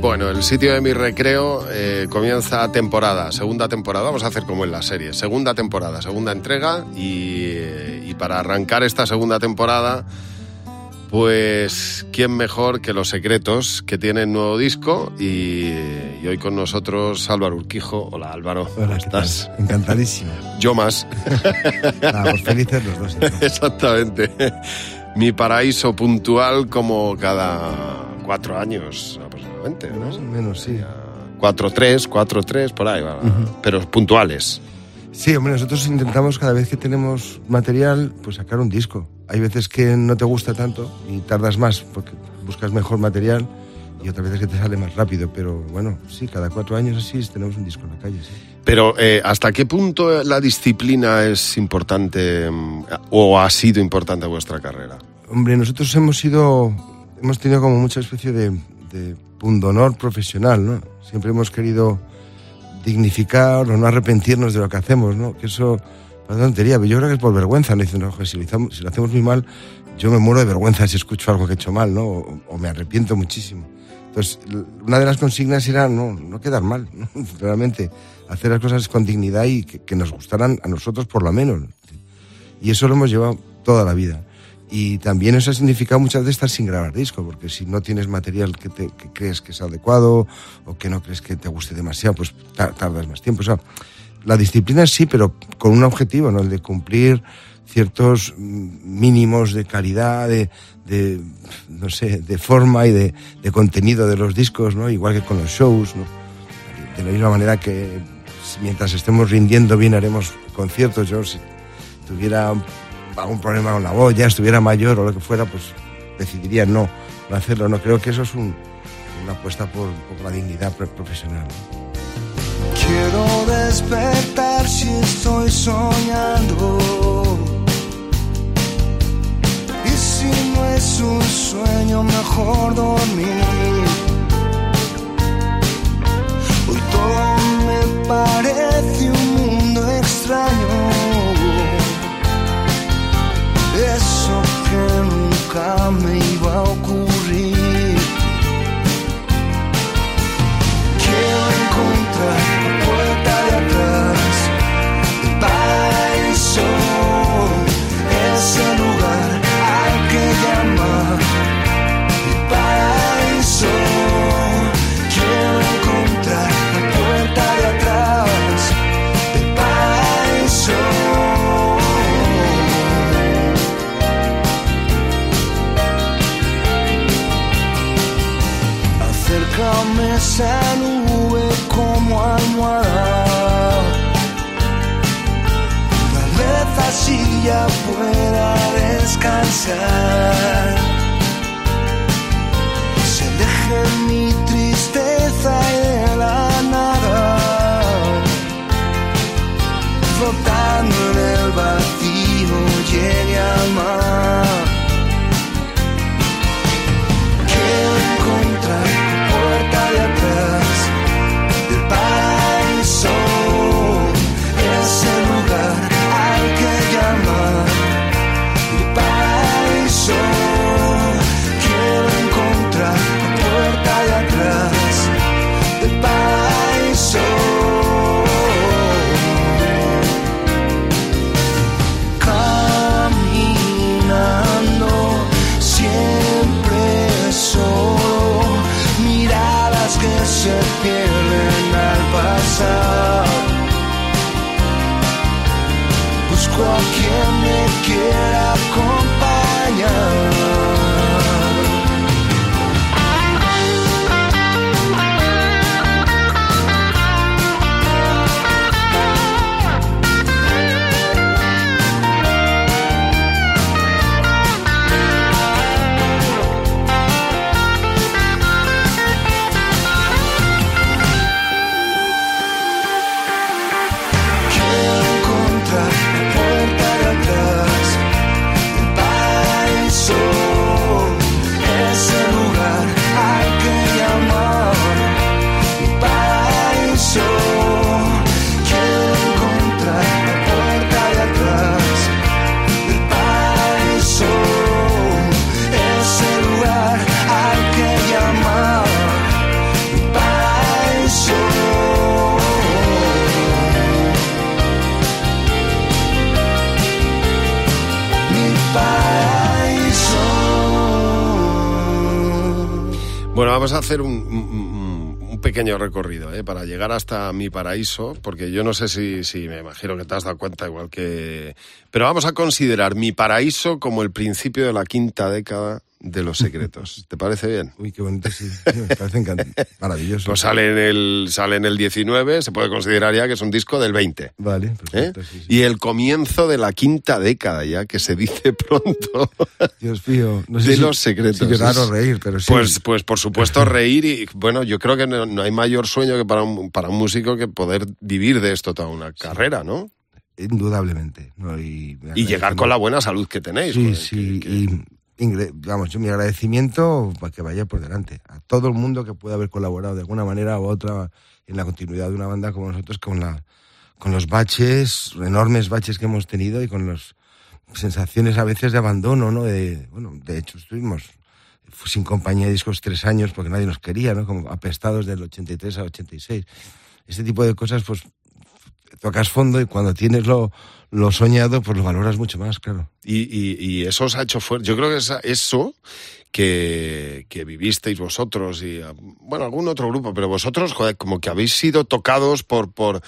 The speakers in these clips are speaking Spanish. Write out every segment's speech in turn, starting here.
Bueno, el sitio de mi recreo eh, comienza temporada, segunda temporada. Vamos a hacer como en la serie, segunda temporada, segunda entrega. Y, eh, y para arrancar esta segunda temporada, pues, ¿quién mejor que Los Secretos, que tienen nuevo disco? Y, y hoy con nosotros Álvaro Urquijo. Hola Álvaro, ¿cómo Hola, ¿qué tal? estás? Encantadísimo. Yo más. Nada, pues felices los dos. Exactamente. Mi paraíso puntual como cada cuatro años aproximadamente, Más o ¿no? menos, sí. Cuatro, tres, cuatro, tres, por ahí va. Pero puntuales. Sí, hombre, nosotros intentamos cada vez que tenemos material, pues sacar un disco. Hay veces que no te gusta tanto y tardas más porque buscas mejor material y otras veces que te sale más rápido. Pero bueno, sí, cada cuatro años así tenemos un disco en la calle, sí. Pero eh, ¿hasta qué punto la disciplina es importante mm, o ha sido importante en vuestra carrera? Hombre, nosotros hemos sido, hemos tenido como mucha especie de, de pundonor profesional, ¿no? Siempre hemos querido dignificar o no arrepentirnos de lo que hacemos, ¿no? Que eso parece tontería, pero yo creo que es por vergüenza, ¿no? Dicen, "No, joder, si, lo hicamos- si lo hacemos muy mal, yo me muero de vergüenza si escucho algo que he hecho mal, ¿no? O, me arrepiento muchísimo. Entonces, una de las consignas era no, no quedar mal, ¿no? realmente, hacer las cosas con dignidad y que nos gustaran a nosotros por lo menos. Y eso lo hemos llevado toda la vida. Y también eso ha significado muchas veces estar sin grabar disco, porque si no tienes material que, te- que crees que es adecuado o que no crees que te guste demasiado, pues ta- tardas más tiempo. O sea, la disciplina sí, pero con un objetivo, ¿no? El de cumplir ciertos mínimos de calidad, de, de, no sé, de forma y de, de contenido de los discos, ¿no? Igual que con los shows, ¿no? De la misma manera que mientras estemos rindiendo bien haremos conciertos, yo si tuviera algún problema con la voz, ya estuviera mayor o lo que fuera, pues decidiría no, no hacerlo. No creo que eso es un- una apuesta por, por la dignidad pro- profesional. ¿no? Quiero despertar si estoy soñando. Y si no es un sueño, mejor dormir. Hoy todo me parece un mundo extraño. Eso que nunca me iba a ocurrir. Quiero encontrar esa nube como almohada. Tal vez así ya pueda descansar. Se aleje mi tristeza y de la nada. Flotando en el vacío llegue al mar. Vamos a hacer un, pequeño recorrido ¿eh? para llegar hasta mi paraíso, porque yo no sé si, si me imagino que te has dado cuenta igual que... Pero vamos a considerar mi paraíso como el principio de la quinta década de los secretos. ¿Te parece bien? Uy, qué bonito, sí. Me parece maravilloso. Pues sale en, el, sale en el 19, se puede considerar ya que es un disco del 20. Vale, ¿eh? perfecto, sí, sí. Y el comienzo de la quinta década ya, que se dice pronto. Dios mío, no sé de si, los secretos. si llorar o reír, pero sí. Pues, pues por supuesto reír y bueno, yo creo que no, no hay mayor sueño que para un, para un músico que poder vivir de esto toda una carrera, ¿no? Indudablemente. ¿no? Y, llegar con la buena salud que tenéis. Sí, sí. que- que- Y, ingre- vamos, mi agradecimiento para que vaya por delante. A todo el mundo que pueda haber colaborado de alguna manera u otra en la continuidad de una banda como nosotros, con, la, con los baches, enormes baches que hemos tenido y con las sensaciones a veces de abandono, ¿no? De, bueno, de hecho estuvimos sin compañía de discos tres años porque nadie nos quería, ¿no? Como apestados del 83 al 86. Este tipo de cosas, pues tocas fondo y cuando tienes lo, lo soñado, pues lo valoras mucho más, claro. Y, y- y eso os ha hecho fuerte. Yo creo que esa- eso que, que vivisteis vosotros y, bueno, algún otro grupo, pero vosotros, joder, como que habéis sido tocados por, por,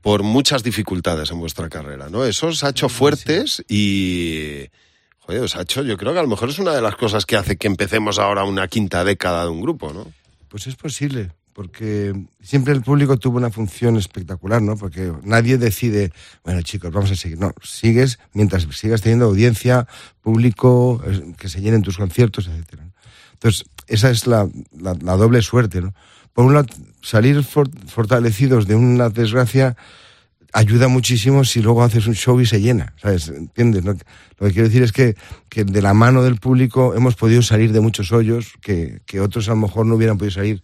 por muchas dificultades en vuestra carrera, ¿no? Eso os ha hecho fuertes y, joder, os ha hecho, yo creo que a lo mejor es una de las cosas que hace que empecemos ahora una quinta década de un grupo, ¿no? Pues es posible, porque siempre el público tuvo una función espectacular, ¿no? Porque nadie decide, bueno chicos, vamos a seguir. No, sigues mientras sigas teniendo audiencia, público, eh, que se llenen tus conciertos, etcétera. Entonces, esa es la, la- doble suerte, ¿no? Por un lado, salir for- fortalecidos de una desgracia ayuda muchísimo si luego haces un show y se llena, ¿sabes? ¿Entiendes? Lo que quiero decir es que, que de la mano del público hemos podido salir de muchos hoyos que, que otros a lo mejor no hubieran podido salir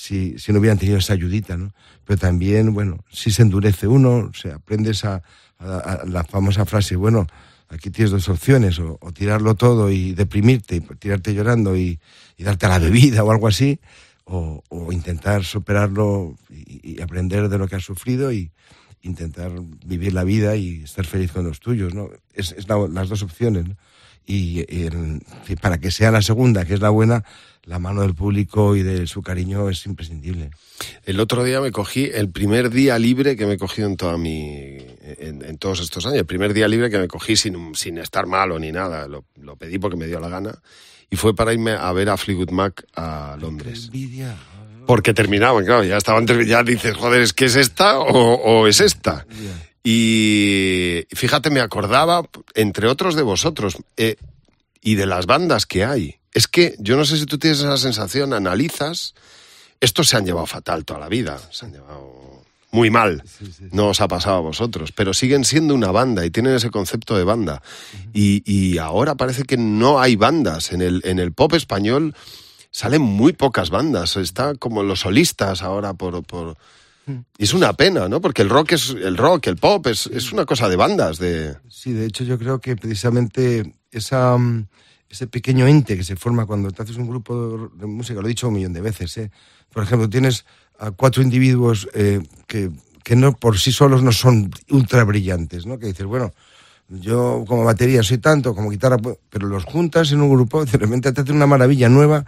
si, si no hubieran tenido esa ayudita, ¿no? Pero también, bueno, si se endurece uno, se aprendes a, a- la famosa frase, bueno, aquí tienes dos opciones, o, tirarlo todo y deprimirte, y tirarte llorando y, darte a la bebida o algo así, o, o intentar superarlo y, y aprender de lo que has sufrido y intentar vivir la vida y estar feliz con los tuyos, ¿no? Es, es la- las dos opciones, ¿no? Y, y para que sea la segunda, que es la buena, la mano del público y de su cariño es imprescindible. El otro día me cogí el primer día libre que me he cogido en toda mi en, en todos estos años. El primer día libre que me cogí sin, sin estar malo ni nada. Lo, lo pedí porque me dio la gana. Y fue para irme a ver a Fleetwood Mac a Londres. Envidia. Porque terminaban, claro, ya estaban, ya dices, joder, ¿es que es esta o, o es esta? Y fíjate, me acordaba, entre otros de vosotros, eh, y de las bandas que hay. Es que yo no sé si tú tienes esa sensación, analizas, estos se han llevado fatal toda la vida, se han llevado muy mal. No os ha pasado a vosotros, pero siguen siendo una banda y tienen ese concepto de banda. Y, y ahora parece que no hay bandas. En el, en el pop español salen muy pocas bandas. Está como los solistas ahora por... por... Y es una pena, ¿no? Porque el rock es el rock, el pop es, es una cosa de bandas, de... Sí, de hecho yo creo que precisamente esa, mm, ese pequeño ente que se forma cuando te haces un grupo de, música, lo he dicho un millón de veces, ¿eh? por ejemplo, tienes a cuatro individuos eh, que, que no por sí solos no son ultra brillantes, ¿no? que dices, bueno, yo como batería soy tanto, como guitarra, pero los juntas en un grupo, de repente te hacen una maravilla nueva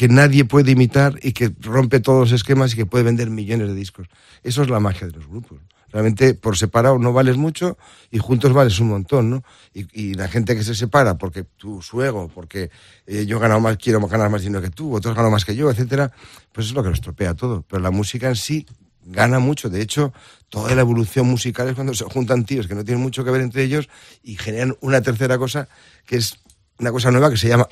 que nadie puede imitar y que rompe todos los esquemas y que puede vender millones de discos. Eso es la magia de los grupos. Realmente por separado no vales mucho y juntos vales un montón, ¿no? Y, la gente que se separa porque tu su ego, porque eh, yo he ganado más, quiero ganar más dinero que tú, otros ganan más que yo, etcétera, pues es lo que lo estropea todo. Pero la música en sí gana mucho. De hecho, toda la evolución musical es cuando se juntan tíos que no tienen mucho que ver entre ellos y generan una tercera cosa que es una cosa nueva que se llama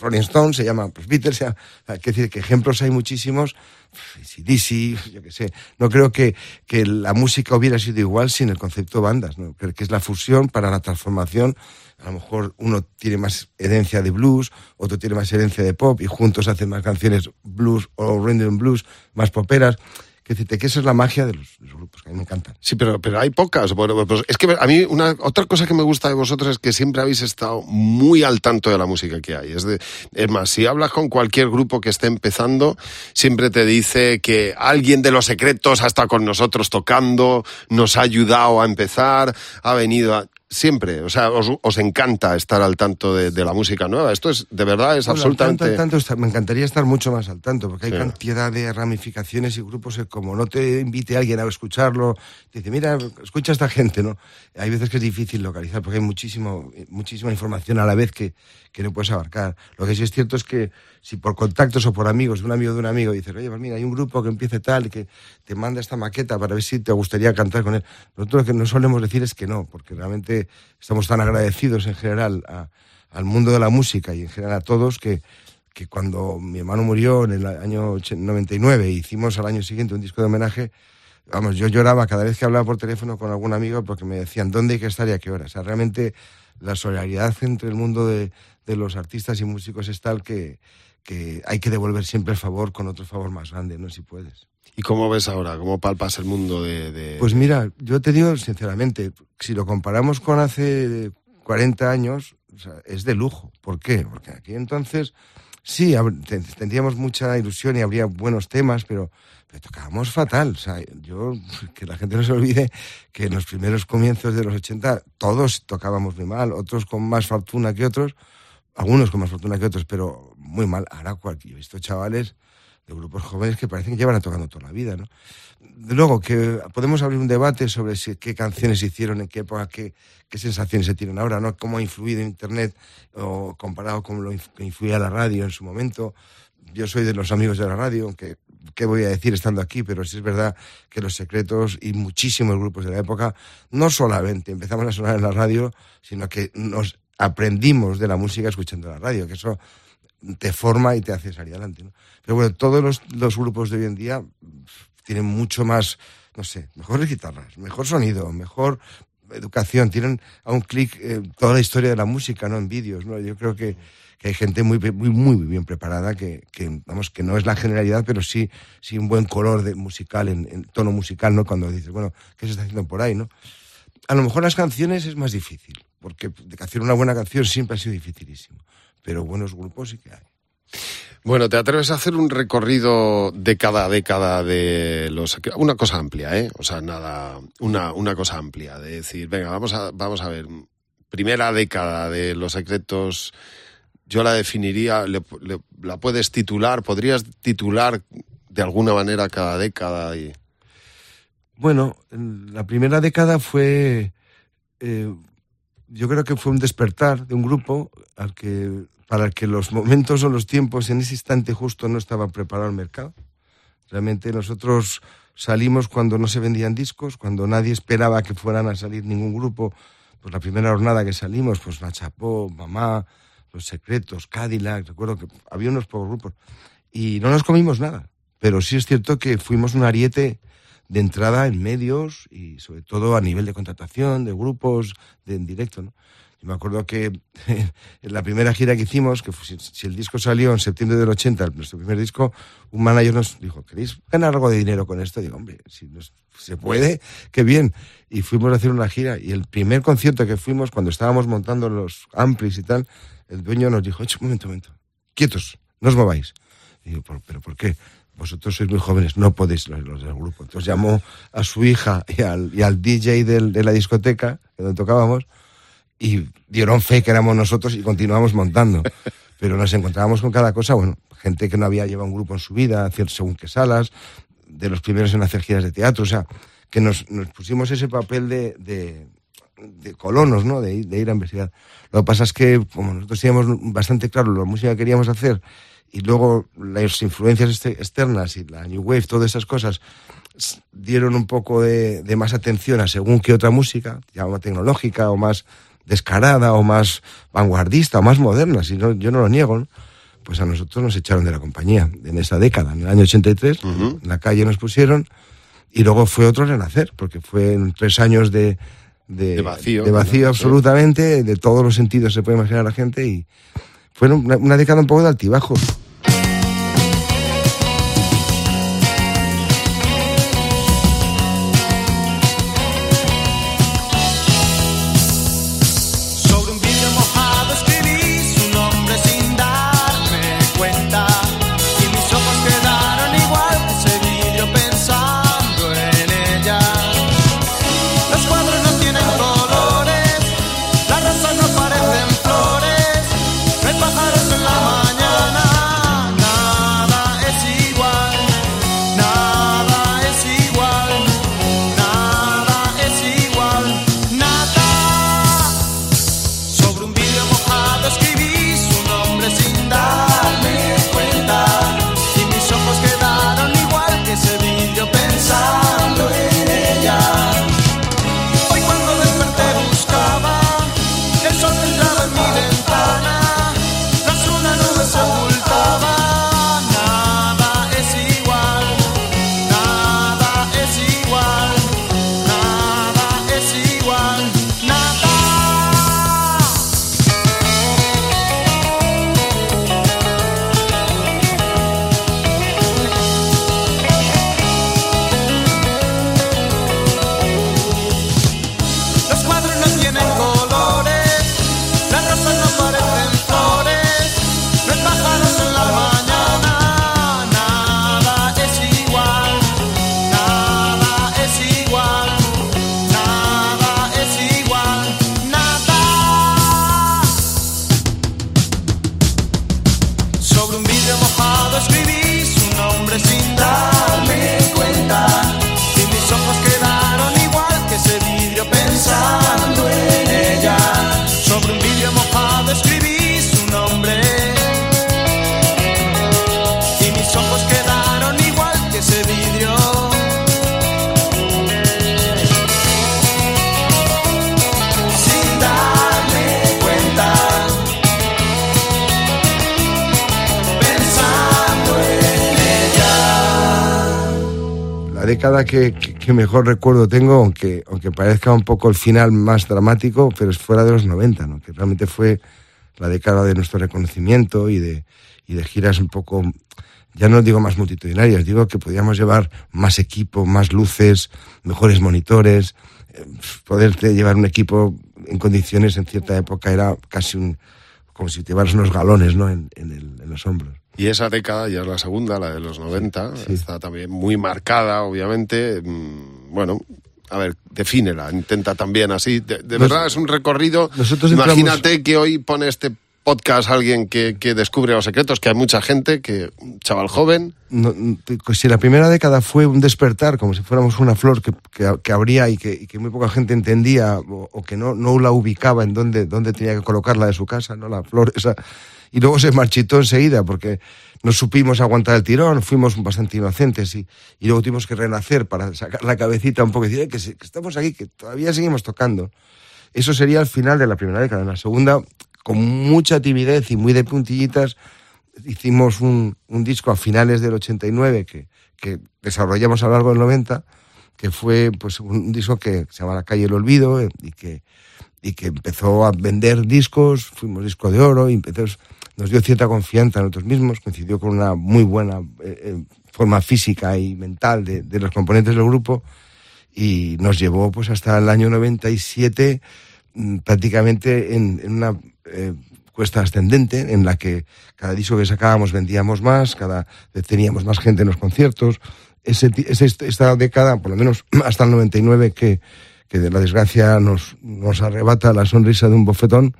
Rolling Stones, se llama pues, Beatles, se llama, hay que decir que ejemplos hay muchísimos, DC, yo qué sé. No creo que, que la música hubiera sido igual sin el concepto bandas, ¿no? Creo que es la fusión para la transformación. A lo mejor uno tiene más herencia de blues, otro tiene más herencia de pop y juntos hacen más canciones blues o rhythm blues, más poperas. Que decirte que esa es la magia de los, grupos, que a mí me encantan. Sí, pero, pero hay pocas. Bueno, pues es que a mí una otra cosa que me gusta de vosotros es que siempre habéis estado muy al tanto de la música que hay. Es, de, es más, si hablas con cualquier grupo que esté empezando, siempre te dice que alguien de los secretos ha estado con nosotros tocando, nos ha ayudado a empezar, ha venido a... siempre, o sea, os, os encanta estar al tanto de, de la música nueva. Esto es, de verdad, es Bueno, al absolutamente... tanto, al tanto me encantaría estar mucho más al tanto, porque hay Sí. cantidad de ramificaciones y grupos que como no te invite alguien a escucharlo, te dice, mira, escucha a esta gente, ¿no? Hay veces que es difícil localizar, porque hay muchísimo, muchísima información a la vez que, que no puedes abarcar. Lo que sí es cierto es que si por contactos o por amigos, de un amigo de un amigo, dices, oye, pues mira, hay un grupo que empiece tal y que te manda esta maqueta para ver si te gustaría cantar con él. Nosotros lo que no solemos decir es que no, porque realmente estamos tan agradecidos en general al mundo de la música y en general a todos que, que cuando mi hermano murió en el año 80 99 hicimos al año siguiente un disco de homenaje, vamos, yo lloraba cada vez que hablaba por teléfono con algún amigo porque me decían dónde hay que estar y a qué hora. O sea, realmente la solidaridad entre el mundo de, de los artistas y músicos es tal que, que hay que devolver siempre el favor con otro favor más grande, ¿no? Si puedes. ¿Y cómo ves ahora? ¿Cómo palpas el mundo de...? de- Pues mira, yo te digo sinceramente, si lo comparamos con hace 40 años, o sea, es de lujo. ¿Por qué? Porque aquí entonces sí, tendríamos mucha ilusión y habría buenos temas, pero, pero tocábamos fatal. O sea, yo, que la gente no se olvide que en los primeros comienzos de los 80 todos tocábamos muy mal, otros con más fortuna que otros, algunos con más fortuna que otros, pero muy mal. Ahora cualquier, he visto chavales de grupos jóvenes que parecen que llevan tocando toda la vida, ¿no? Luego, que podemos abrir un debate sobre si, qué canciones hicieron, en qué época, qué, sensaciones se tienen ahora, ¿no? Cómo ha influido Internet o comparado con lo que influía la radio en su momento. Yo soy de los amigos de la radio, aunque qué voy a decir estando aquí, pero sí es verdad que los secretos y muchísimos grupos de la época no solamente empezamos a sonar en la radio, sino que nos aprendimos de la música escuchando la radio, que eso te forma y te hace salir adelante. ¿no? Pero bueno, todos los, los grupos de hoy en día tienen mucho más, no sé, mejores guitarras, mejor sonido, mejor educación, tienen a un clic eh, toda la historia de la música, ¿no? En vídeos, ¿no? Yo creo que, que hay gente muy, muy, muy bien preparada que, que, vamos, que no es la generalidad, pero sí, sí un buen color de musical, en, en tono musical, ¿no? Cuando dices, bueno, ¿qué se está haciendo por ahí, no? A lo mejor las canciones es más difícil, porque hacer una buena canción siempre ha sido dificilísimo, pero buenos grupos sí que hay. Bueno, ¿te atreves a hacer un recorrido de cada década de los... Una cosa amplia, ¿eh? O sea, nada... Una, una cosa amplia, de decir, venga, vamos a, vamos a ver. Primera década de Los Secretos, yo la definiría, le- le- la puedes titular, podrías titular de alguna manera cada década y... Bueno, en la primera década fue, eh, yo creo que fue un despertar de un grupo al que, para el que los momentos o los tiempos en ese instante justo no estaba preparado el mercado. Realmente nosotros salimos cuando no se vendían discos, cuando nadie esperaba que fueran a salir ningún grupo. Pues la primera jornada que salimos, pues La Chapó, Mamá, Los Secretos, Cadillac, recuerdo que había unos pocos grupos. Y no nos comimos nada. Pero sí es cierto que fuimos un ariete de entrada en medios y sobre todo a nivel de contratación, de grupos, de en directo. ¿no? Yo me acuerdo que en la primera gira que hicimos, que fue- si, el disco salió en septiembre del 80, nuestro primer disco, un manager nos dijo, ¿queréis ganar algo de dinero con esto? digo, hombre, si nos- se puede, qué bien. Y fuimos a hacer una gira y el primer concierto que fuimos, cuando estábamos montando los amplis y tal, el dueño nos dijo, "Echa, un momento, un momento, quietos, no os mováis. Y digo, "¿Por- ¿pero por qué? Vosotros sois muy jóvenes, no podéis los, los del grupo. Entonces llamó a su hija y al, y al DJ del- de la discoteca, donde tocábamos, y dieron fe que éramos nosotros y continuamos montando. Pero nos encontrábamos con cada cosa, bueno, gente que no había llevado un grupo en su vida, hacer según qué salas, de los primeros en hacer giras de teatro, o sea, que nos, nos pusimos ese papel de, de, de colonos, ¿no? De, de ir a investigar. Lo que pasa es que, como nosotros teníamos bastante claro la música que queríamos hacer, y luego las influencias este- externas y la New Wave, todas esas cosas, dieron un poco de, de más atención a según qué otra música, ya más tecnológica o más descarada o más vanguardista o más moderna, si no, yo no lo niego, ¿no? pues a nosotros nos echaron de la compañía en esa década, en el año 83, en la calle nos pusieron y luego fue otro renacer, porque fue en tres años de, De vacío, de vacío ¿no? absolutamente, de todos los sentidos se puede imaginar la gente y fue una, una década un poco de altibajos. Mejor recuerdo tengo, aunque, aunque parezca un poco el final más dramático, pero es fuera de los 90, ¿no? que realmente fue la década de nuestro reconocimiento y de, y de giras un poco, ya no digo más multitudinarias, digo que podíamos llevar más equipo, más luces, mejores monitores, eh, poder llevar un equipo en condiciones en cierta época era casi un, como si te llevaras unos galones ¿no? en, en el- en los hombros. Y esa década, ya es la segunda, la de los 90, Sí. está también muy marcada, obviamente. Mm, Bueno, a ver, defínela, intenta también así. De, de Nos- verdad, es un recorrido. nosotros entramos- Imagínate que hoy pone este podcast alguien que, que descubre los secretos, que hay mucha gente, que un chaval joven. no- pues si la primera década fue un despertar, como si fuéramos una flor que, que, que abría y que, y que muy poca gente entendía o, o que no, no la ubicaba en dónde, dónde tenía que colocarla de su casa, ¿no? La flor esa. Y luego se marchitó enseguida porque no supimos aguantar el tirón, fuimos bastante inocentes y, y luego tuvimos que renacer para sacar la cabecita un poco y decir "Eh, que, que estamos aquí, que todavía seguimos tocando. Eso sería el final de la primera década. En la segunda, con mucha timidez y muy de puntillitas, hicimos un, un disco a finales del 89 que, que desarrollamos a lo largo del 90, que fue pues un disco que se llama La calle del olvido eh, y que, y que empezó a vender discos, fuimos disco de oro y entonces nos dio cierta confianza en nosotros mismos, coincidió con una muy buena eh, eh, forma física y mental de, de los componentes del grupo y nos llevó pues hasta el año 97 mm, prácticamente en, una eh, cuesta ascendente en la que cada disco que sacábamos vendíamos más, cada teníamos más gente en los conciertos. Ese- esta década, por lo menos hasta el 99, que, que de la desgracia nos, nos arrebata la sonrisa de un bofetón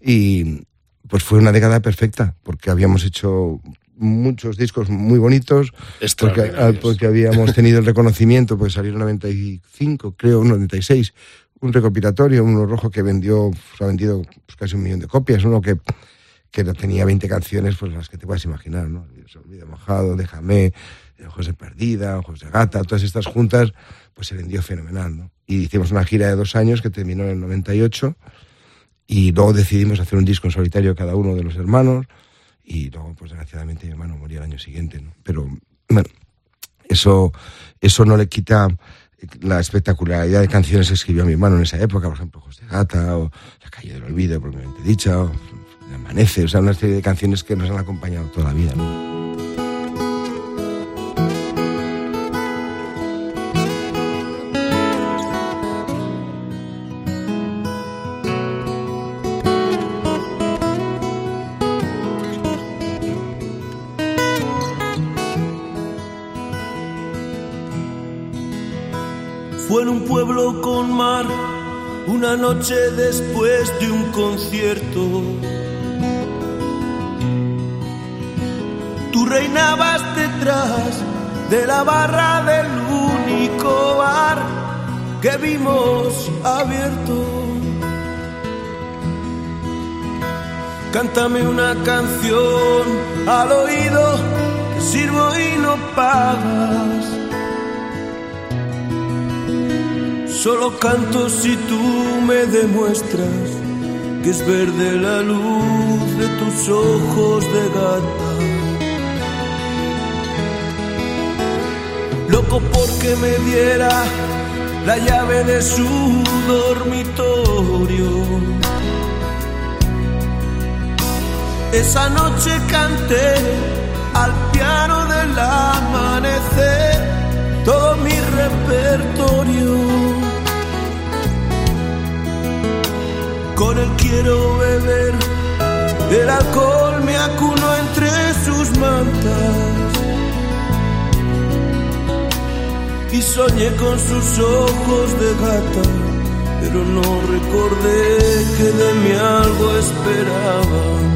y pues fue una década perfecta porque habíamos hecho muchos discos muy bonitos porque, porque habíamos tenido el reconocimiento, pues salieron 95, creo, 96, un recopilatorio, uno rojo que vendió, pues, ha vendido pues, casi un millón de copias, uno que, que tenía 20 canciones, pues las que te puedas imaginar, ¿no? Se olvida mojado, déjame, ojos de perdida, ojos de gata, todas estas juntas, pues se vendió fenomenal, ¿no? Y hicimos una gira de dos años que terminó en el 98 y luego decidimos hacer un disco en solitario cada uno de los hermanos y luego, pues desgraciadamente mi hermano murió el año siguiente, ¿no? Pero, bueno, eso, eso no le quita la espectacularidad de canciones que escribió mi hermano en esa época, por ejemplo, José Gata, o La calle del olvido, propiamente dicha, o Amanece, o sea, una serie de canciones que nos han acompañado toda la vida. Una noche después de un concierto. Tú reinabas detrás de la barra del único bar que vimos abierto. Cántame una canción al oído que sirvo y no pagas. Solo canto si tú me demuestras que es verde la luz de tus ojos de gata. Loco porque me diera la llave de su dormitorio. Esa noche canté al piano del amanecer todo mi repertorio. Con él quiero beber, el alcohol me acuno entre sus mantas. Y soñé con sus ojos de gata, pero no recordé que de mí algo esperaba.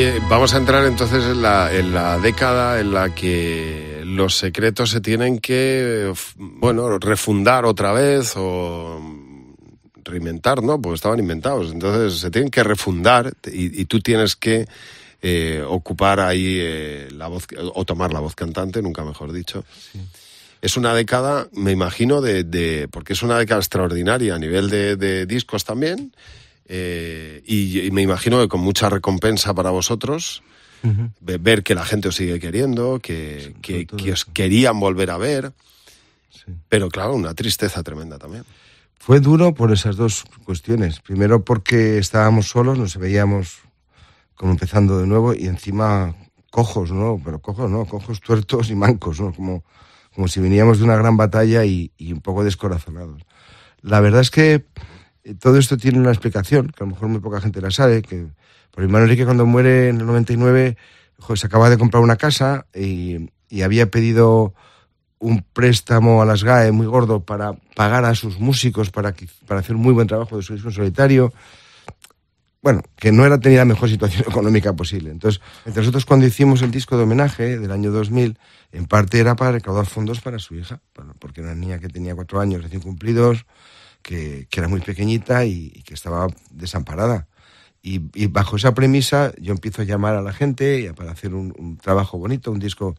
Oye, vamos a entrar entonces en la, en la década en la que los secretos se tienen que, bueno, refundar otra vez o reinventar, ¿no? Porque estaban inventados. Entonces se tienen que refundar y, y tú tienes que eh, ocupar ahí eh, la voz, o tomar la voz cantante, nunca mejor dicho. Es una década, me imagino, de, de, porque es una década extraordinaria a nivel de, de discos también. Eh, y, y, me imagino que con mucha recompensa para vosotros, uh -huh. ver que la gente os sigue queriendo, que, que, que os querían volver a ver. Sí. Pero claro, una tristeza tremenda también. Fue duro por esas dos cuestiones. Primero porque estábamos solos, nos veíamos como empezando de nuevo y encima cojos, ¿no? Pero cojos, ¿no? Cojos tuertos y mancos, ¿no? Como, como si veníamos de una gran batalla y, y un poco descorazonados. La verdad es que todo esto tiene una explicación, que a lo mejor muy poca gente la sabe, que por hermano Enrique cuando muere en el 99, joder, se acaba de comprar una casa y, y, había pedido un préstamo a las GAE muy gordo para pagar a sus músicos para, para hacer un muy buen trabajo de su disco en solitario. Bueno, que no era tenía la mejor situación económica posible. Entonces, entre nosotros cuando hicimos el disco de homenaje del año 2000, en parte era para recaudar fondos para su hija, porque era una niña que tenía cuatro años recién cumplidos, que, era muy pequeñita y, que estaba desamparada. Y, bajo esa premisa yo empiezo a llamar a la gente para hacer un, trabajo bonito, un disco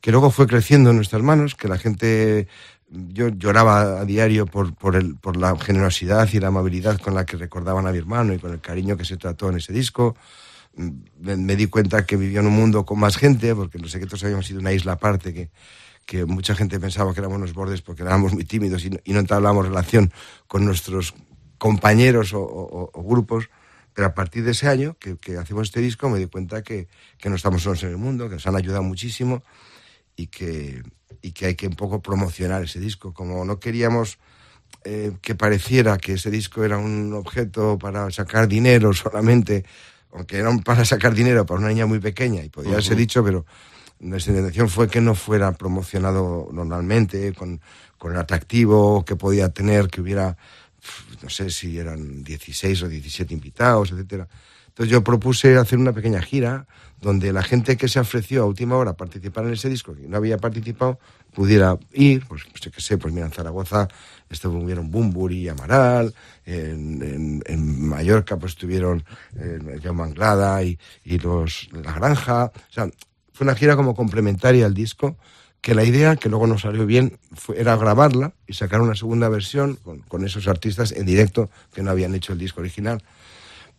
que luego fue creciendo en nuestras manos, que la gente, yo lloraba a diario por, por, el, por la generosidad y la amabilidad con la que recordaban a mi hermano y con el cariño que se trató en ese disco. Me, me di cuenta que vivía en un mundo con más gente, porque los secretos habíamos sido una isla aparte que, que mucha gente pensaba que éramos los bordes porque éramos muy tímidos y no, y no entablábamos relación con nuestros compañeros o, o, o, grupos. Pero a partir de ese año que, que, hacemos este disco me di cuenta que, que no estamos solos en el mundo, que nos han ayudado muchísimo y que, y que hay que un poco promocionar ese disco. Como no queríamos eh, que pareciera que ese disco era un objeto para sacar dinero solamente, aunque era para sacar dinero para una niña muy pequeña, y podría uh -huh. ser dicho, pero nuestra intención fue que no fuera promocionado normalmente, con, con el atractivo que podía tener, que hubiera, no sé si eran 16 o 17 invitados, etcétera. Entonces yo propuse hacer una pequeña gira donde la gente que se ofreció a última hora a participar en ese disco, que no había participado, pudiera ir, pues yo qué sé, pues mira, en Zaragoza estuvieron Bumburi y Amaral, en, en, en Mallorca pues estuvieron eh, Jaume Anglada y, y los La Granja, o sea, fue una gira como complementaria al disco, que la idea, que luego no salió bien, fue, era grabarla y sacar una segunda versión con, esos artistas en directo que no habían hecho el disco original.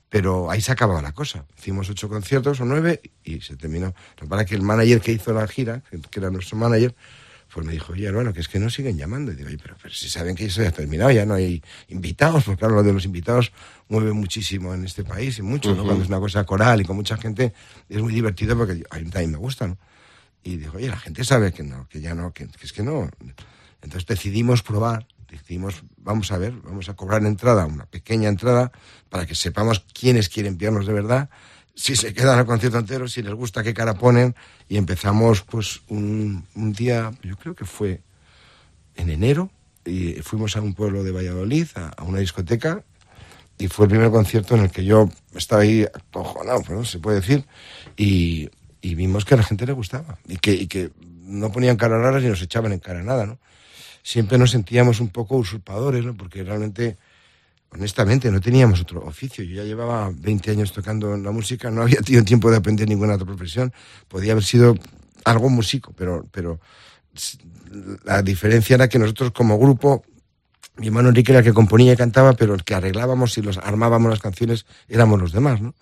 Pero ahí se acababa la cosa. Hicimos ocho conciertos o nueve y se terminó. Lo que el manager que hizo la gira, que, era nuestro manager, pues me dijo, oye, bueno, que es que no siguen llamando. Y digo, oye, pero, pero si saben que eso ya ha terminado, ya no hay invitados, porque claro, lo de los invitados mueve muchísimo en este país y mucho, ¿no? Cuando es una cosa coral y con mucha gente, es muy divertido porque a mí también me gusta, ¿no? Y dijo, oye, la gente sabe que no, que ya no, que, que es que no. Entonces decidimos probar, decidimos, vamos a ver, vamos a cobrar entrada, una pequeña entrada, para que sepamos quiénes quieren pillarnos de verdad, si se quedan al concierto entero, si les gusta qué cara ponen, y empezamos pues un, un día, yo creo que fue en enero, y fuimos a un pueblo de Valladolid, a, a una discoteca, y fue el primer concierto en el que yo estaba ahí acojonado, pues, ¿no? se puede decir, y, vimos que a la gente le gustaba y que, no ponían cara raras ni nos echaban en cara nada, ¿no? Siempre nos sentíamos un poco usurpadores, ¿no? Porque realmente, honestamente, no teníamos otro oficio. Yo ya llevaba 20 años tocando la música, no había tenido tiempo de aprender ninguna otra profesión. Podía haber sido algo músico, pero la diferencia era que nosotros como grupo mi hermano Enrique era el que componía y cantaba, pero el que arreglábamos y los armábamos las canciones éramos los demás, ¿no?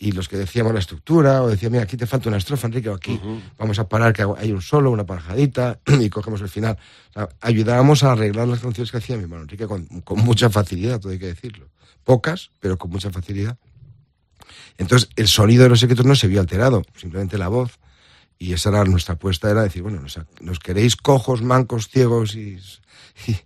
Y los que decíamos la estructura, o decía, mira, aquí te falta una estrofa, Enrique, o aquí vamos a parar, que hay un solo, una parjadita, y cogemos el final. O sea, ayudábamos a arreglar las canciones que hacía mi hermano Enrique con, con mucha facilidad, todo hay que decirlo. Pocas, pero con mucha facilidad. Entonces, el sonido de los secretos no se vio alterado, simplemente la voz. Y esa era nuestra apuesta, era decir, bueno, nos, nos queréis cojos, mancos, ciegos y, y,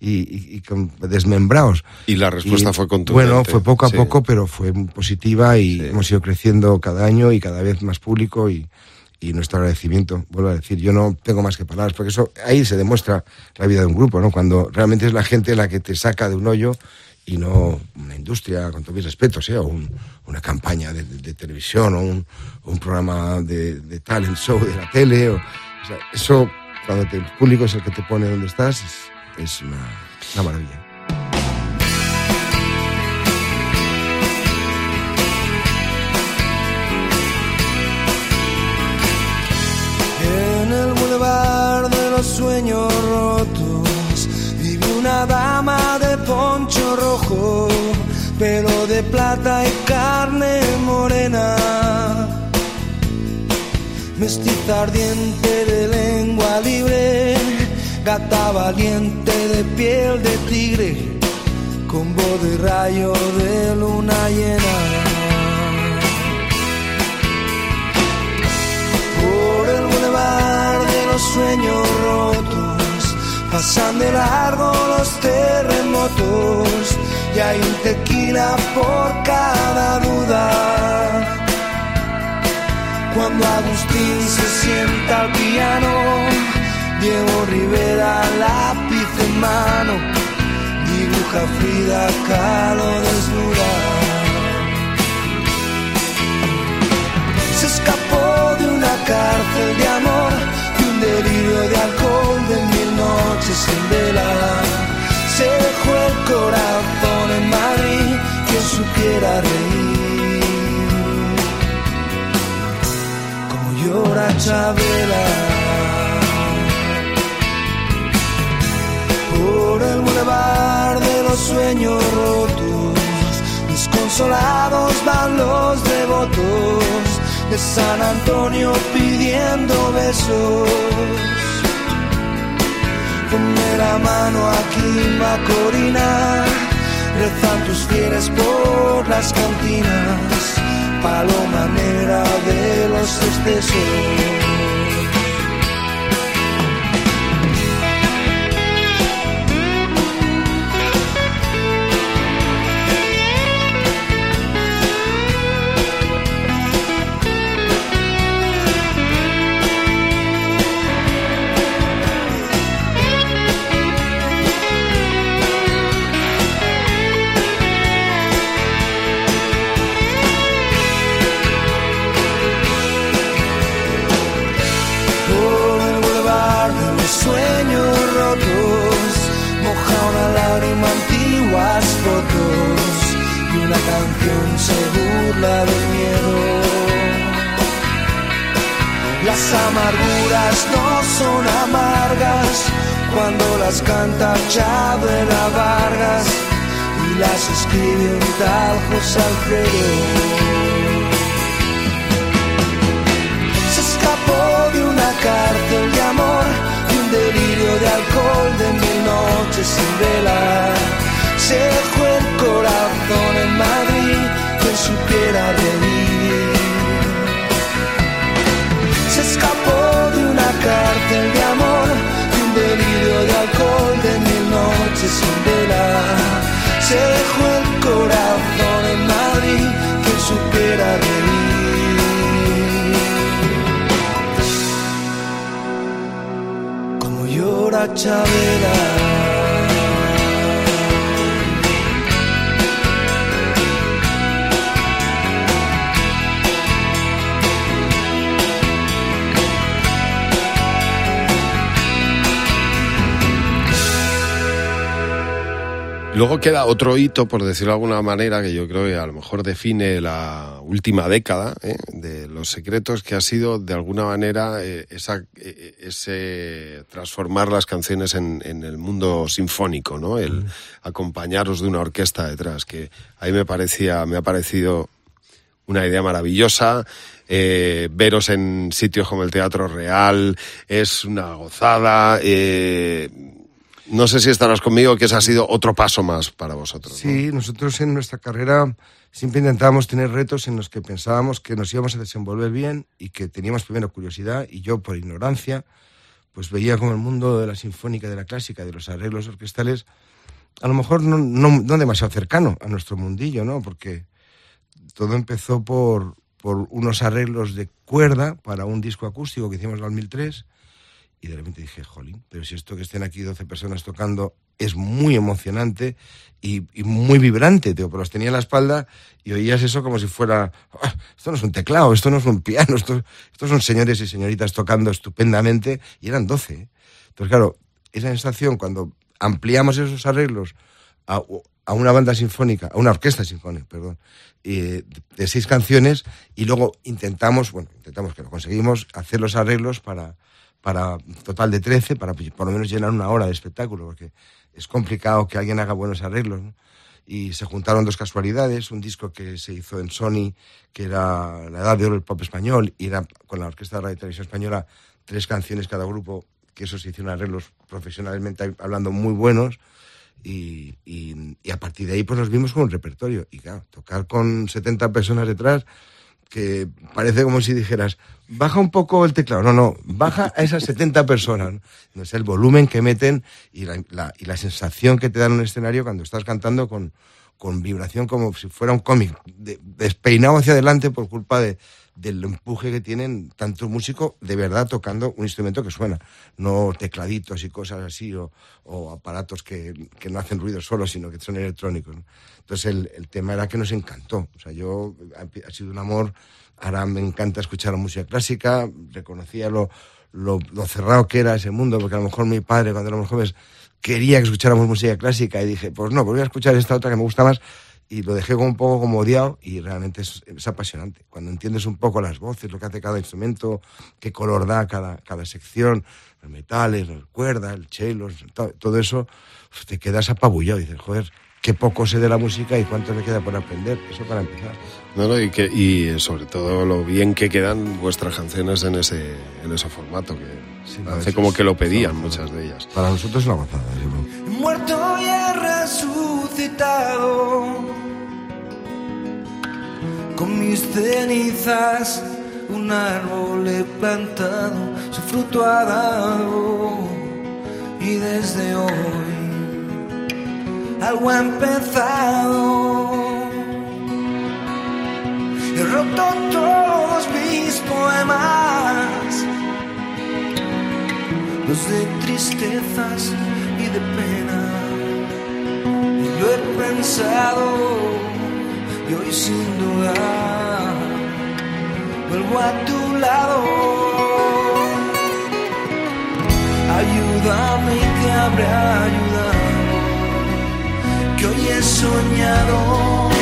y- y con- desmembrados. Y la respuesta Y, fue contundente. Bueno, fue poco a Sí. poco, pero fue positiva y Sí. hemos ido creciendo cada año y cada vez más público y, y nuestro agradecimiento. Vuelvo a decir, yo no tengo más que palabras, porque eso ahí se demuestra la vida de un grupo, ¿no? Cuando realmente es la gente la que te saca de un hoyo y no una industria, con todos mis respetos, ¿eh? o un- una campaña de, de- de televisión o un, un programa de, de talent show de la tele. O, o sea, eso, cuando te- el público es el que te pone donde estás, es, es una, maravilla. En el bulevar de los sueños rotos vive una dama de poncho rojo, pelo de plata y carne morena. Mestiza ardiente de lengua libre, gata valiente de piel de tigre, con voz de rayo de luna llena. por el bulevar de los sueños rotos, pasan de largo los terremotos y hay un tequila por cada duda. Cuando Agustín se sienta al piano, Diego Rivera lápiz en mano, dibuja Frida Kahlo desnuda. se escapó de una cárcel de amor, de un delirio de alcohol, de mil noches en vela. Se dejó el corazón en Madrid, quien supiera reír. Como llora Chabela. Desconsolados van los devotos de San Antonio pidiendo besos. Ponme la mano aquí, Macorina, rezan tus fieles por las cantinas, paloma negra de los excesos. Las amarguras no son amargas cuando las canta Chabela Vargas y las escribe un tal José Alfredo. Se escapó de una cárcel de amor, de un delirio de alcohol, de mil noches sin vela. Se dejó el corazón en Madrid, que supiera reír. Escapó de una cárcel de amor, de un delirio de alcohol, de mil noches sin vela. Se dejó el corazón en Madrid, que supiera reír. Como llora Chabela. Luego queda otro hito, por decirlo de alguna manera, que yo creo que a lo mejor define la última década ¿eh? de los secretos, que ha sido de alguna manera eh, esa, eh, ese transformar las canciones en, en, el mundo sinfónico, ¿no? El acompañaros de una orquesta detrás, que ahí me parecía, me ha parecido una idea maravillosa. Eh, veros en sitios como el Teatro Real es una gozada. Eh, no sé si estarás conmigo, que ese ha sido otro paso más para vosotros. Sí, ¿no? nosotros en nuestra carrera siempre intentábamos tener retos en los que pensábamos que nos íbamos a desenvolver bien y que teníamos primero curiosidad y yo por ignorancia pues veía como el mundo de la sinfónica, de la clásica, de los arreglos orquestales, a lo mejor no, no, no demasiado cercano a nuestro mundillo, ¿no? Porque todo empezó por unos arreglos de cuerda para un disco acústico que hicimos en el 2003 y de repente dije, jolín, pero si esto que estén aquí 12 personas tocando es muy emocionante y, y muy vibrante, tío, pero los tenía en la espalda y oías eso como si fuera, oh, esto no es un teclado, esto no es un piano, esto, estos son señores y señoritas tocando estupendamente y eran 12. ¿eh? Entonces, claro, esa sensación cuando ampliamos esos arreglos a, a una banda sinfónica, a una orquesta sinfónica, perdón, de seis canciones y luego intentamos, bueno, intentamos que lo conseguimos, hacer los arreglos para, para total de 13, para por lo menos llenar una hora de espectáculo, porque es complicado que alguien haga buenos arreglos. ¿no? Y se juntaron dos casualidades, un disco que se hizo en Sony, que era La Edad de Oro del Pop Español, y era con la Orquesta de Radio y Televisión Española, tres canciones cada grupo, que eso se hicieron arreglos profesionalmente hablando muy buenos. Y, y, y, a partir de ahí pues nos vimos con un repertorio. Y claro, tocar con 70 personas detrás, que parece como si dijeras, baja un poco el teclado. No, no, baja a esas 70 personas. No es el volumen que meten y la, y la sensación que te dan un escenario cuando estás cantando con, con vibración como si fuera un cómic, de, despeinado hacia adelante por culpa de, del empuje que tienen tanto músico de verdad tocando un instrumento que suena, no tecladitos y cosas así o, o aparatos que, que, no hacen ruido solo, sino que son electrónicos. ¿no? Entonces el, el, tema era que nos encantó. O sea, yo ha, sido un amor. Ahora me encanta escuchar música clásica, reconocía lo, lo, lo cerrado que era ese mundo, porque a lo mejor mi padre cuando éramos jóvenes quería que escucháramos música clásica y dije, pues no, pues voy a escuchar esta otra que me gusta más y lo dejé como un poco como odiado y realmente es, es, apasionante. Cuando entiendes un poco las voces, lo que hace cada instrumento, qué color da cada, cada sección, los metales, las cuerdas, el cello, todo, todo eso, te quedas apabullado y dices, joder, qué poco sé de la música y cuánto me queda por aprender. Eso para empezar. No, no, y, que, y sobre todo lo bien que quedan vuestras canciones en ese, en ese formato, que sí, hace como que lo pedían no, muchas de ellas. Para nosotros es una gozada. Muerto y resucitado con mis cenizas un árbol he plantado, su fruto ha dado y desde hoy algo ha empezado. He roto todos mis poemas, los de tristezas y de pena, y lo he pensado y hoy sin duda vuelvo a tu lado. Ayúdame y te habré ayudado. que hoy he soñado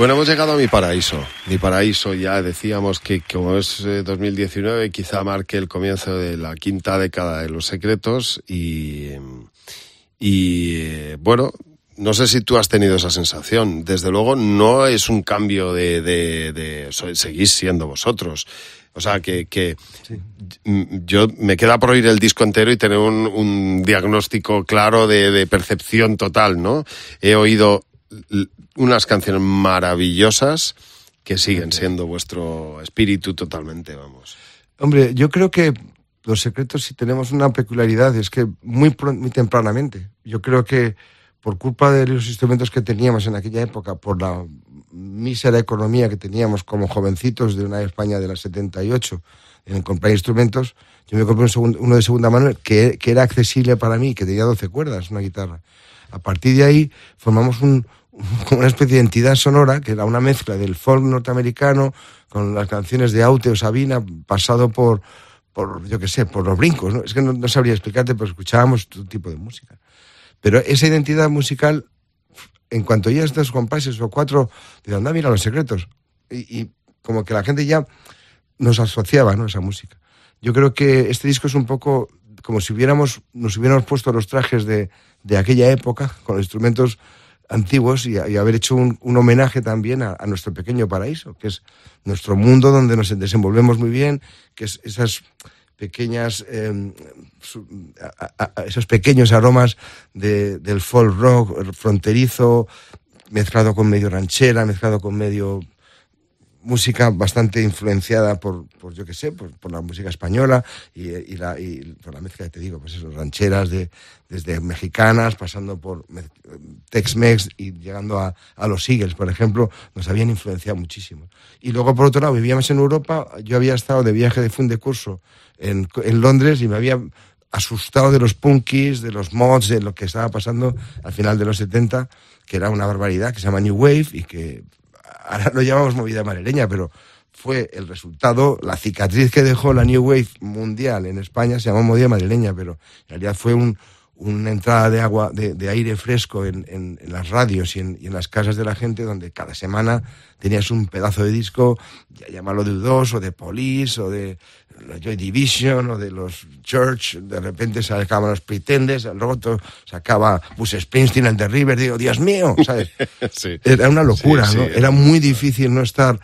Bueno, hemos llegado a mi paraíso. Mi paraíso ya decíamos que como es eh, 2019 quizá marque el comienzo de la quinta década de los secretos y, y eh, bueno, no sé si tú has tenido esa sensación. Desde luego no es un cambio de, de, seguís siendo vosotros. O sea, que, que mm, yo me queda por oír el disco entero y tener un, un diagnóstico claro de, de percepción total, ¿no? He oído unas canciones maravillosas que siguen siendo vuestro espíritu totalmente, vamos. Hombre, yo creo que los secretos sí tenemos una peculiaridad, es que muy, muy tempranamente, yo creo que por culpa de los instrumentos que teníamos en aquella época, por la mísera economía que teníamos como jovencitos de una España de las 78 en comprar instrumentos, yo me compré un segun- uno de segunda mano que, que era accesible para mí, que tenía 12 cuerdas, una guitarra. A partir de ahí formamos un, una especie de entidad sonora que era una mezcla del folk norteamericano con las canciones de Aute o Sabina, pasado por, por yo qué sé, por los brincos. ¿no? Es que no, no sabría explicarte, pero escuchábamos todo tipo de música. Pero esa identidad musical, en cuanto ya estos compases o cuatro, de anda, mira los secretos. Y, y como que la gente ya nos asociaba ¿no? esa música. Yo creo que este disco es un poco como si hubiéramos, nos hubiéramos puesto los trajes de, de aquella época, con los instrumentos antiguos, y, haber hecho un, un homenaje también a, nuestro pequeño paraíso, que es nuestro mundo donde nos desenvolvemos muy bien, que es esas pequeñas a- esos pequeños aromas de- del folk rock fronterizo mezclado con medio ranchera mezclado con medio música bastante influenciada por, por yo qué sé, por, por la música española y, y la, y por la mezcla que te digo, pues eso, rancheras de, desde mexicanas, pasando por Tex-Mex y llegando a, a los Eagles, por ejemplo, nos habían influenciado muchísimo. Y luego, por otro lado, vivíamos en Europa, yo había estado de viaje de fin de curso en, en Londres y me había asustado de los punkies, de los mods, de lo que estaba pasando al final de los 70, que era una barbaridad, que se llama New Wave y que ahora lo llamamos movida madrileña, pero fue el resultado, la cicatriz que dejó la New Wave mundial en España se llamó movida madrileña, pero en realidad fue un, una entrada de agua, de, de aire fresco en, en- en las radios y en, y en las casas de la gente, donde cada semana tenías un pedazo de disco, ya llamarlo de U2 o de Police o de la Joy Division o de los Church, de repente sacaban los Pretenders, el roto, sacaba Bruce Springsteen, el de River, digo, Dios mío, ¿sabes? Sí. Era una locura, Sí, ¿no? era Era muy difícil no estar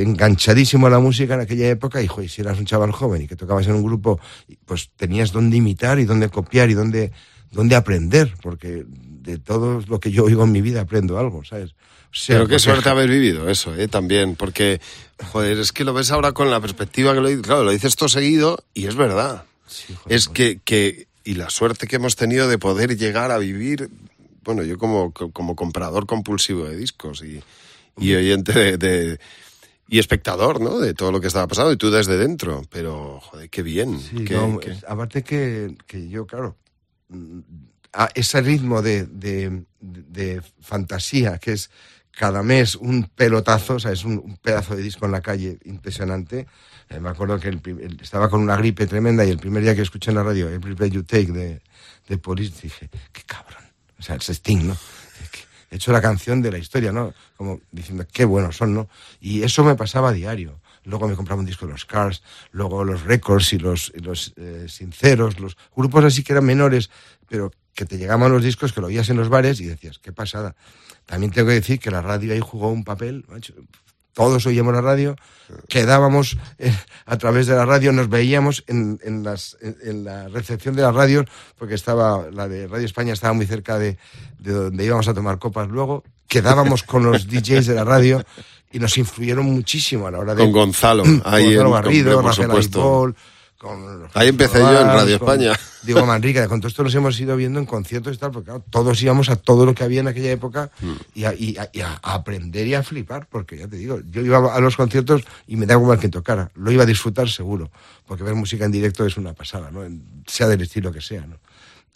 enganchadísimo a la música en aquella época y, joder, si eras un chaval joven y que tocabas en un grupo, pues tenías dónde imitar y dónde copiar y dónde, dónde aprender, porque de todo lo que yo oigo en mi vida aprendo algo, ¿sabes? O sea, Pero qué suerte haber vivido eso, ¿eh? También, porque, joder, es que lo ves ahora con la perspectiva que lo dices. Claro, lo dices todo seguido y es verdad. Sí, joder, Es que, que, y la suerte que hemos tenido de poder llegar a vivir, bueno, yo como, como comprador compulsivo de discos y, y oyente de, de- y espectador, ¿no? De todo lo que estaba pasando y tú desde dentro. Pero, joder, qué bien. Sí, qué- no, qué- aparte que, que yo, claro, a ese ritmo de, de, de fantasía que es cada mes un pelotazo, o sea, es un, un pedazo de disco en la calle impresionante. Eh, me acuerdo que el el- estaba con una gripe tremenda y el primer día que escuché en la radio Every Breath You Take de, de Police dije, qué cabrón. O sea, es Sting, ¿no? He hecho la canción de la historia, ¿no? Como diciendo, qué buenos son, ¿no? Y eso me pasaba a diario. Luego me compraba un disco de los Cars, luego los Records y los, los eh, Sinceros, los grupos así que eran menores, pero que te llegaban los discos, que lo oías en los bares y decías, qué pasada. También tengo que decir que la radio ahí jugó un papel, todos oíamos la radio, quedábamos eh, a través de la radio, nos veíamos en, en las, en la recepción de la radio, porque estaba, la de Radio España estaba muy cerca de, de donde íbamos a tomar copas luego, quedábamos con los DJs de la radio y nos influyeron muchísimo a la hora de... Con Gonzalo, con ahí en- Gonzalo con- Garrido, por Rafael supuesto. Aibol, con Ahí empecé yo en Radio con España. Diego Manrique, con todo esto nos hemos ido viendo en conciertos y tal, porque claro, todos íbamos a todo lo que había en aquella época Mm. y, a, y a- y a aprender y a flipar, porque ya te digo, yo iba a los conciertos y me da igual que tocara, lo iba a disfrutar seguro, porque ver música en directo es una pasada, ¿no? En- sea del estilo que sea, ¿no?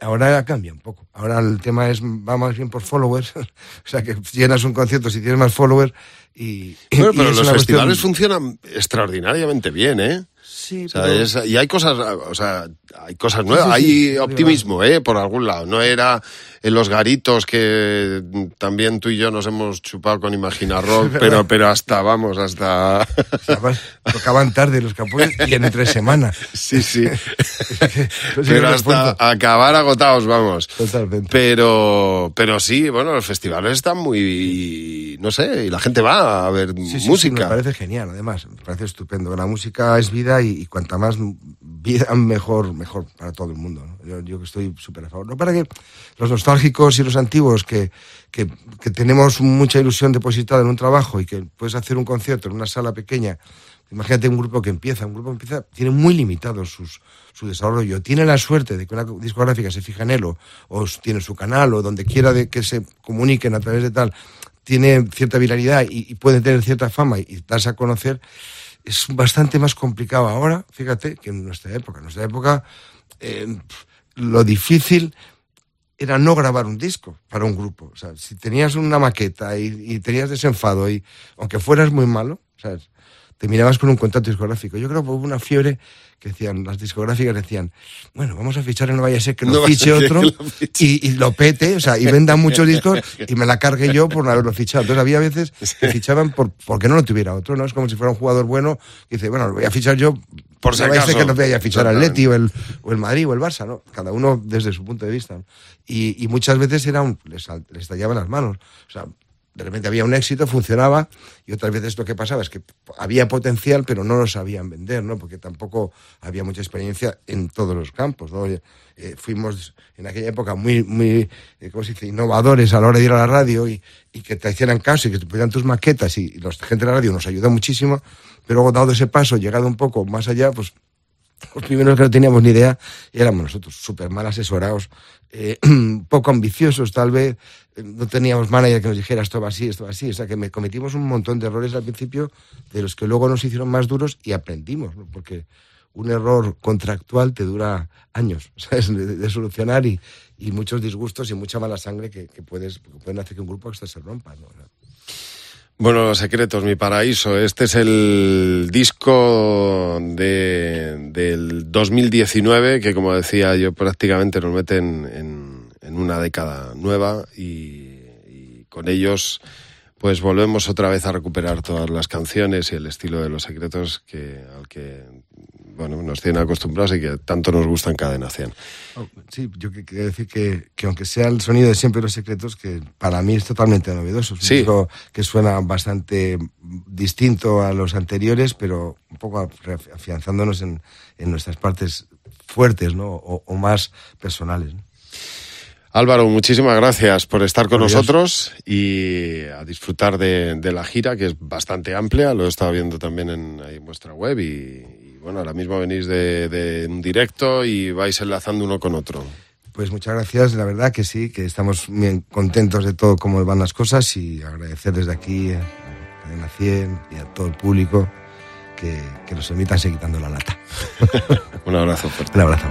Ahora cambia un poco. Ahora el tema es va más bien por followers. o sea, que llenas un concierto si tienes más followers y. Bueno, pero los festivales cuestión- funcionan extraordinariamente bien, ¿eh? Sí, O sea, pero- es- y hay cosas, o sea, hay cosas nuevas, sí, hay sí, optimismo, ¿eh? Por algún lado. No era en los garitos que también tú y yo nos hemos chupado con Imagina Rock, pero, pero hasta, vamos, hasta... Además, tocaban tarde los capones y en entre semana. sí, sí. Sí pero hasta acabar agotados, vamos. Totalmente. Pero, pero sí, bueno, los festivales están muy, no sé, y la gente va a ver música. me parece genial, además, me parece estupendo. La música es vida y, y cuanta más vida, mejor, mejor para todo el mundo. ¿no? Yo, yo estoy súper a favor. No para que los nostálgicos y los antiguos que, que, tenemos mucha ilusión depositada en un trabajo y que puedes hacer un concierto en una sala pequeña. Imagínate un grupo que empieza, un grupo que empieza, tiene muy limitado sus, su desarrollo. Tiene la suerte de que una discográfica se fija en él o, tiene su canal o donde quiera de que se comuniquen a través de tal tiene cierta viralidad y, y puede tener cierta fama y, y darse a conocer, es bastante más complicado ahora, fíjate, que en nuestra época. En nuestra época, eh, lo difícil era no grabar un disco para un grupo. O sea, si tenías una maqueta y, tenías desenfado y aunque fueras muy malo, ¿sabes? Te mirabas con un contrato discográfico. Yo creo que hubo una fiebre que decían, las discográficas decían, bueno, vamos a fichar en no vaya a ser que No nos fiche otro que y, y lo pete, o sea, y vendan muchos discos y me la cargue yo por no haberlo fichado. Entonces había veces que fichaban por, porque no lo tuviera otro, ¿no? Es como si fuera un jugador bueno y dice, bueno, lo voy a fichar yo Por si acaso. que no vaya a fichar al. Leti o el, o el Madrid o el Barça, ¿no? Cada uno desde su punto de vista. ¿no? Y, y muchas veces era un, les, les estallaban las manos. O sea, de repente había un éxito, funcionaba, y otras veces lo que pasaba es que había potencial, pero no lo sabían vender, ¿no? Porque tampoco había mucha experiencia en todos los campos, ¿no? Eh, fuimos en aquella época muy, eh, ¿cómo se dice?, innovadores a la hora de ir a la radio y, y que te hicieran caso y que te pusieran tus maquetas y, y la gente de la radio nos ayudó muchísimo, pero luego dado ese paso, llegado un poco más allá, pues los primeros que no teníamos ni idea éramos nosotros, súper mal asesorados, eh, poco ambiciosos tal vez, eh, no teníamos manager que nos dijera esto va así, esto va así, o sea que me cometimos un montón de errores al principio de los que luego nos hicieron más duros y aprendimos, ¿no? porque un error contractual te dura años, ¿sabes? De, solucionar y, muchos disgustos y mucha mala sangre que, puedes, pueden hacer que un grupo se rompa. ¿no? Bueno, Los Secretos, mi paraíso. Este es el disco de, del 2019 que, como decía yo, prácticamente nos mete en, en- en una década nueva y, y con ellos pues volvemos otra vez a recuperar todas las canciones y el estilo de Los Secretos que, al que bueno, nos tienen acostumbrados y que tanto nos gusta en Cadena 100. Oh, Sí, yo que- quería decir que, que aunque sea el sonido de siempre los secretos, que para mí es totalmente novedoso. Es un Sí. disco que suena bastante distinto a los anteriores, pero un poco af- afianzándonos en, en nuestras partes fuertes, ¿no? O, o más personales. ¿no? Álvaro, muchísimas gracias por estar con Adiós. nosotros y a disfrutar de, de la gira, que es bastante amplia. Lo he estado viendo también en, en vuestra web y, bueno, ahora mismo venís de, de un directo y vais enlazando uno con otro. Pues muchas gracias, la verdad que sí, que estamos bien contentos de todo cómo van las cosas y agradecer desde aquí a Cadena 100 y a todo el público que, que nos permitan seguir quitando la lata. Un abrazo fuerte. Un abrazo.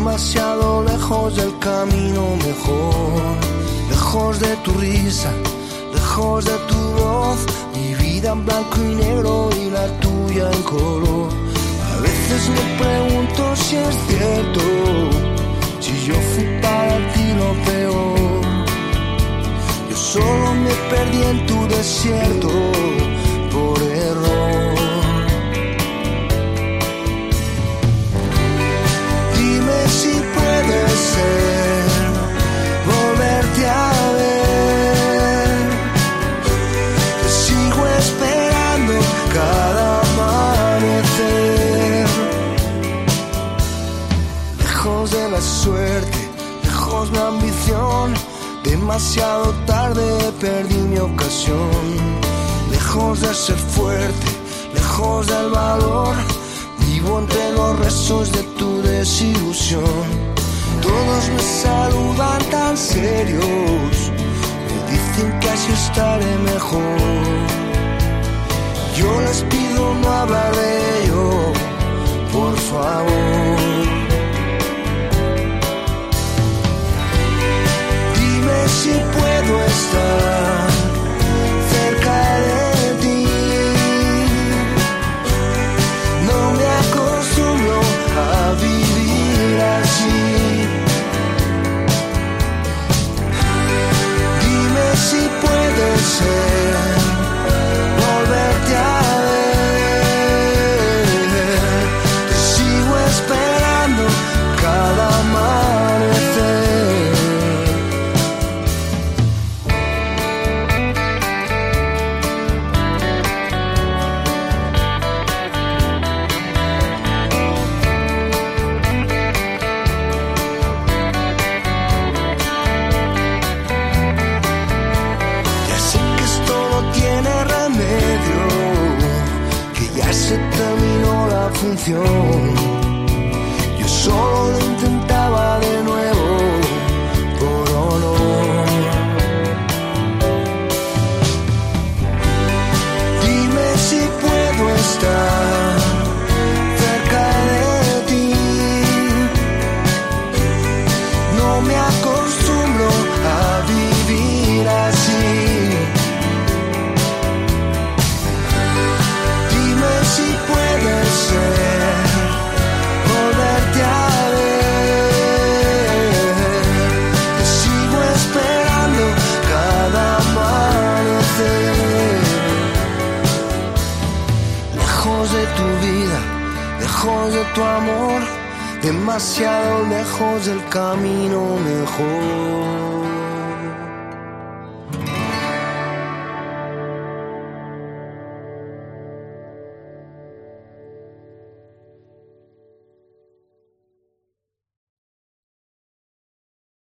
Demasiado lejos del camino mejor. Lejos de tu risa, lejos de tu voz, mi vida en blanco y negro y la tuya en color. A veces me pregunto si es cierto, si yo fui para ti lo peor. Yo solo me perdí en tu desierto Demasiado tarde perdí mi ocasión. Lejos de ser fuerte, lejos del valor. Vivo entre los restos de tu desilusión. Todos me saludan tan serios. Me dicen que así estaré mejor. Yo les pido no hablar de ello, por favor. Si puedo estar cerca de ti. No me acostumbro a vivir así. Dime si puede ser